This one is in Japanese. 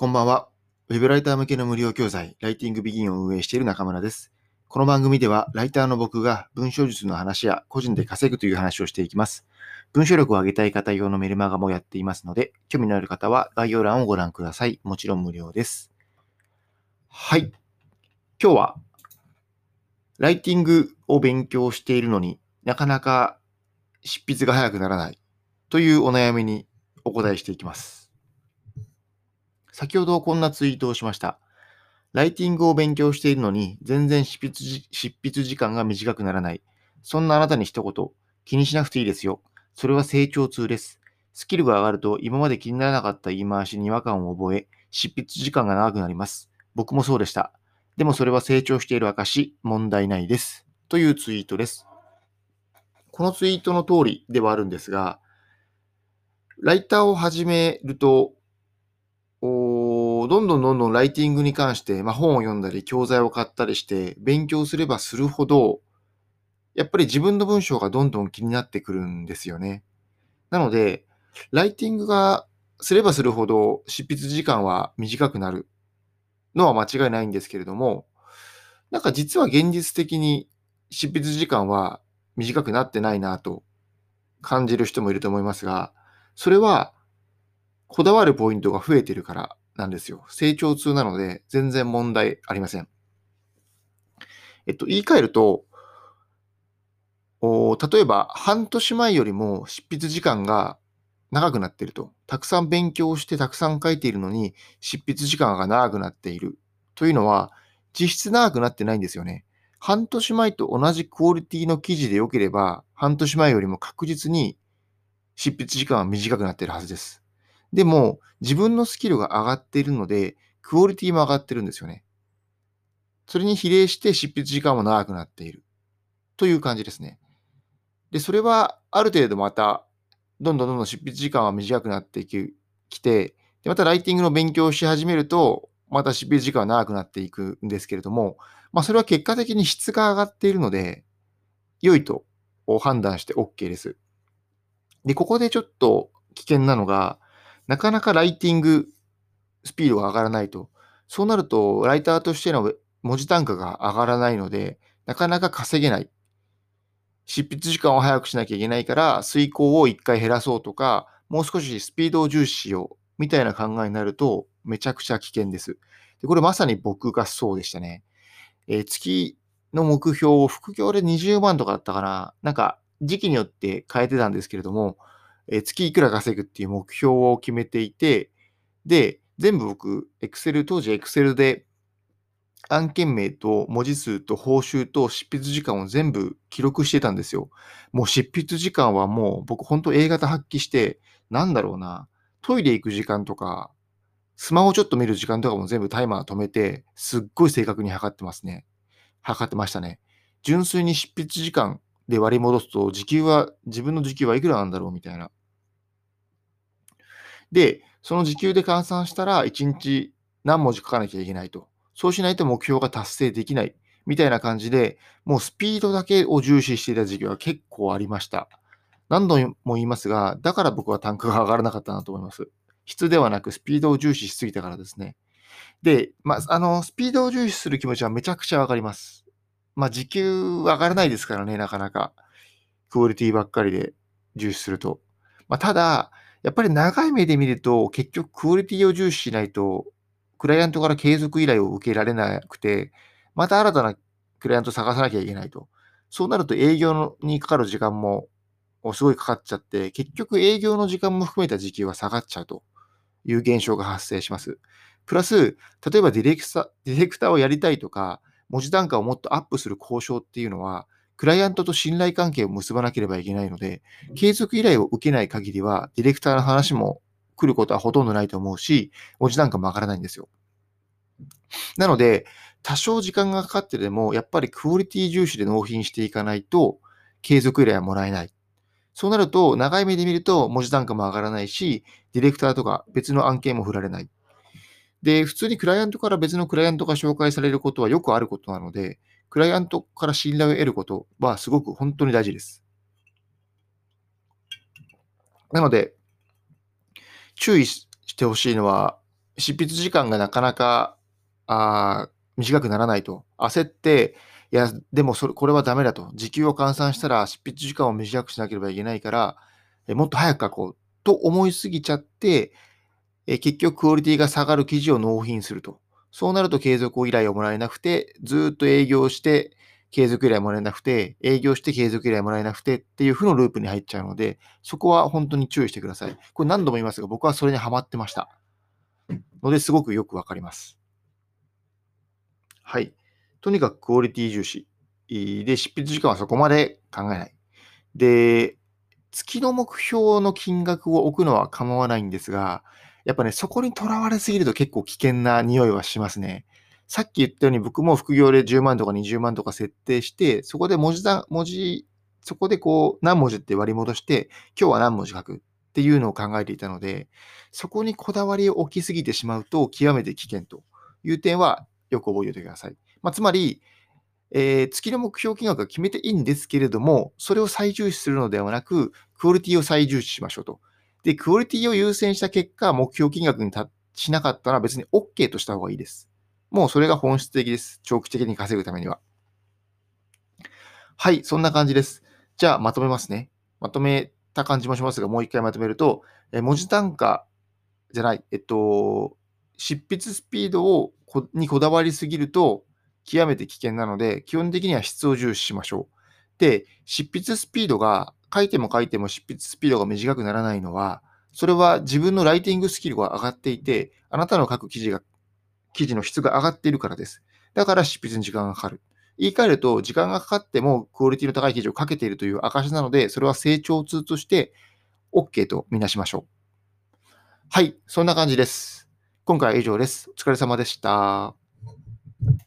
こんばんは。ウェブライター向けの無料教材、ライティングビギンを運営している中村です。この番組では、ライターの僕が文章術の話や個人で稼ぐという話をしていきます。文章力を上げたい方用のメルマガもやっていますので、興味のある方は概要欄をご覧ください。もちろん無料です。はい。今日は、ライティングを勉強しているのになかなか執筆が早くならないというお悩みにお答えしていきます。先ほどこんなツイートをしました。ライティングを勉強しているのに、全然執筆執筆時間が短くならない。そんなあなたに一言、気にしなくていいですよ。それは成長痛です。スキルが上がると、今まで気にならなかった言い回しに違和感を覚え、執筆時間が長くなります。僕もそうでした。でもそれは成長している証、問題ないです。というツイートです。このツイートの通りではあるんですが、ライターを始めると、どんどんどんどんライティングに関して、まあ、本を読んだり、教材を買ったりして、勉強すればするほど、やっぱり自分の文章がどんどん気になってくるんですよね。なので、ライティングがすればするほど執筆時間は短くなるのは間違いないんですけれども、なんか実は現実的に執筆時間は短くなってないなと感じる人もいると思いますが、それはこだわるポイントが増えてるからなんですよ。成長痛なので全然問題ありません。えっと、言い換えると、お例えば半年前よりも執筆時間が長くなっていると。たくさん勉強してたくさん書いているのに執筆時間が長くなっているというのは実質長くなってないんですよね。半年前と同じクオリティの記事で良ければ半年前よりも確実に執筆時間は短くなっているはずです。でも、自分のスキルが上がっているので、クオリティも上がってるんですよね。それに比例して執筆時間も長くなっている。という感じですね。で、それはある程度また、どんどんどんどん執筆時間は短くなってきて、でまたライティングの勉強をし始めると、また執筆時間は長くなっていくんですけれども、まあ、それは結果的に質が上がっているので、良いと判断して OK です。で、ここでちょっと危険なのが、なかなかライティングスピードが上がらないと。そうなると、ライターとしての文字単価が上がらないので、なかなか稼げない。執筆時間を早くしなきゃいけないから、遂行を1回減らそうとか、もう少しスピードを重視しよう、みたいな考えになると、めちゃくちゃ危険です。でこれまさに僕がそうでしたね。えー、月の目標を副業で20万とかだったかな。なんか、時期によって変えてたんですけれども、え月いくら稼ぐっていう目標を決めていて、で、全部僕、Excel、当時 Excel で案件名と文字数と報酬と執筆時間を全部記録してたんですよ。もう執筆時間はもう僕本当 A 型発揮して、なんだろうな、トイレ行く時間とか、スマホちょっと見る時間とかも全部タイマー止めて、すっごい正確に測ってますね。測ってましたね。純粋に執筆時間で割り戻すと、時給は、自分の時給はいくらなんだろうみたいな。で、その時給で換算したら、1日何文字書かなきゃいけないと。そうしないと目標が達成できない。みたいな感じで、もうスピードだけを重視していた時期は結構ありました。何度も言いますが、だから僕は単価が上がらなかったなと思います。質ではなくスピードを重視しすぎたからですね。で、まあ、あの、スピードを重視する気持ちはめちゃくちゃわかります。まあ、時給上がらないですからね、なかなか。クオリティばっかりで重視すると。まあ、ただ、やっぱり長い目で見ると、結局クオリティを重視しないと、クライアントから継続依頼を受けられなくて、また新たなクライアントを探さなきゃいけないと。そうなると営業にかかる時間もすごいかかっちゃって、結局営業の時間も含めた時給は下がっちゃうという現象が発生します。プラス、例えばディレクタディレクターをやりたいとか、文字単価をもっとアップする交渉っていうのは、クライアントと信頼関係を結ばなければいけないので、継続依頼を受けない限りは、ディレクターの話も来ることはほとんどないと思うし、文字なんかも上がらないんですよ。なので、多少時間がかかってでも、やっぱりクオリティ重視で納品していかないと、継続依頼はもらえない。そうなると、長い目で見ると文字単価も上がらないし、ディレクターとか別の案件も振られない。で、普通にクライアントから別のクライアントが紹介されることはよくあることなので、クライアントから信頼を得ることはすごく本当に大事です。なので、注意してほしいのは、執筆時間がなかなか、あ短くならないと。焦って、いや、でもそれ、これはダメだと。時給を換算したら執筆時間を短くしなければいけないから、えもっと早く書こうと思いすぎちゃって、え結局クオリティが下がる記事を納品すると。そうなると継続依頼をもらえなくて、ずっと営業して、継続依頼もらえなくて、営業して継続依頼もらえなくてっていう負のループに入っちゃうので、そこは本当に注意してください。これ何度も言いますが、僕はそれにハマってました。のですごくよくわかります。はい。とにかくクオリティ重視。で、執筆時間はそこまで考えない。で、月の目標の金額を置くのは構わないんですが、やっぱね、そこにとらわれすぎると結構危険な匂いはしますね。さっき言ったように僕も副業で10万とか20万とか設定して、そこで文字だ、文字、そこでこう何文字って割り戻して、今日は何文字書くっていうのを考えていたので、そこにこだわりを置きすぎてしまうと極めて危険という点はよく覚えておいてください。まあ、つまり、えー、月の目標金額は決めていいんですけれども、それを最重視するのではなく、クオリティを最重視しましょうと。で、クオリティを優先した結果、目標金額に達しなかったら別に OK とした方がいいです。もうそれが本質的です。長期的に稼ぐためには。はい、そんな感じです。じゃあ、まとめますね。まとめた感じもしますが、もう一回まとめると、え文字単価じゃない、えっと、執筆スピードをこにこだわりすぎると、極めて危険なので、基本的には質を重視しましょう。で、執筆スピードが、書いても書いても執筆スピードが短くならないのは、それは自分のライティングスキルが上がっていて、あなたの書く記事が記事の質が上がっているからです。だから執筆に時間がかかる。言い換えると、時間がかかってもクオリティの高い記事を書けているという証なので、それは成長痛として OK とみなしましょう。はい、そんな感じです。今回は以上です。お疲れ様でした。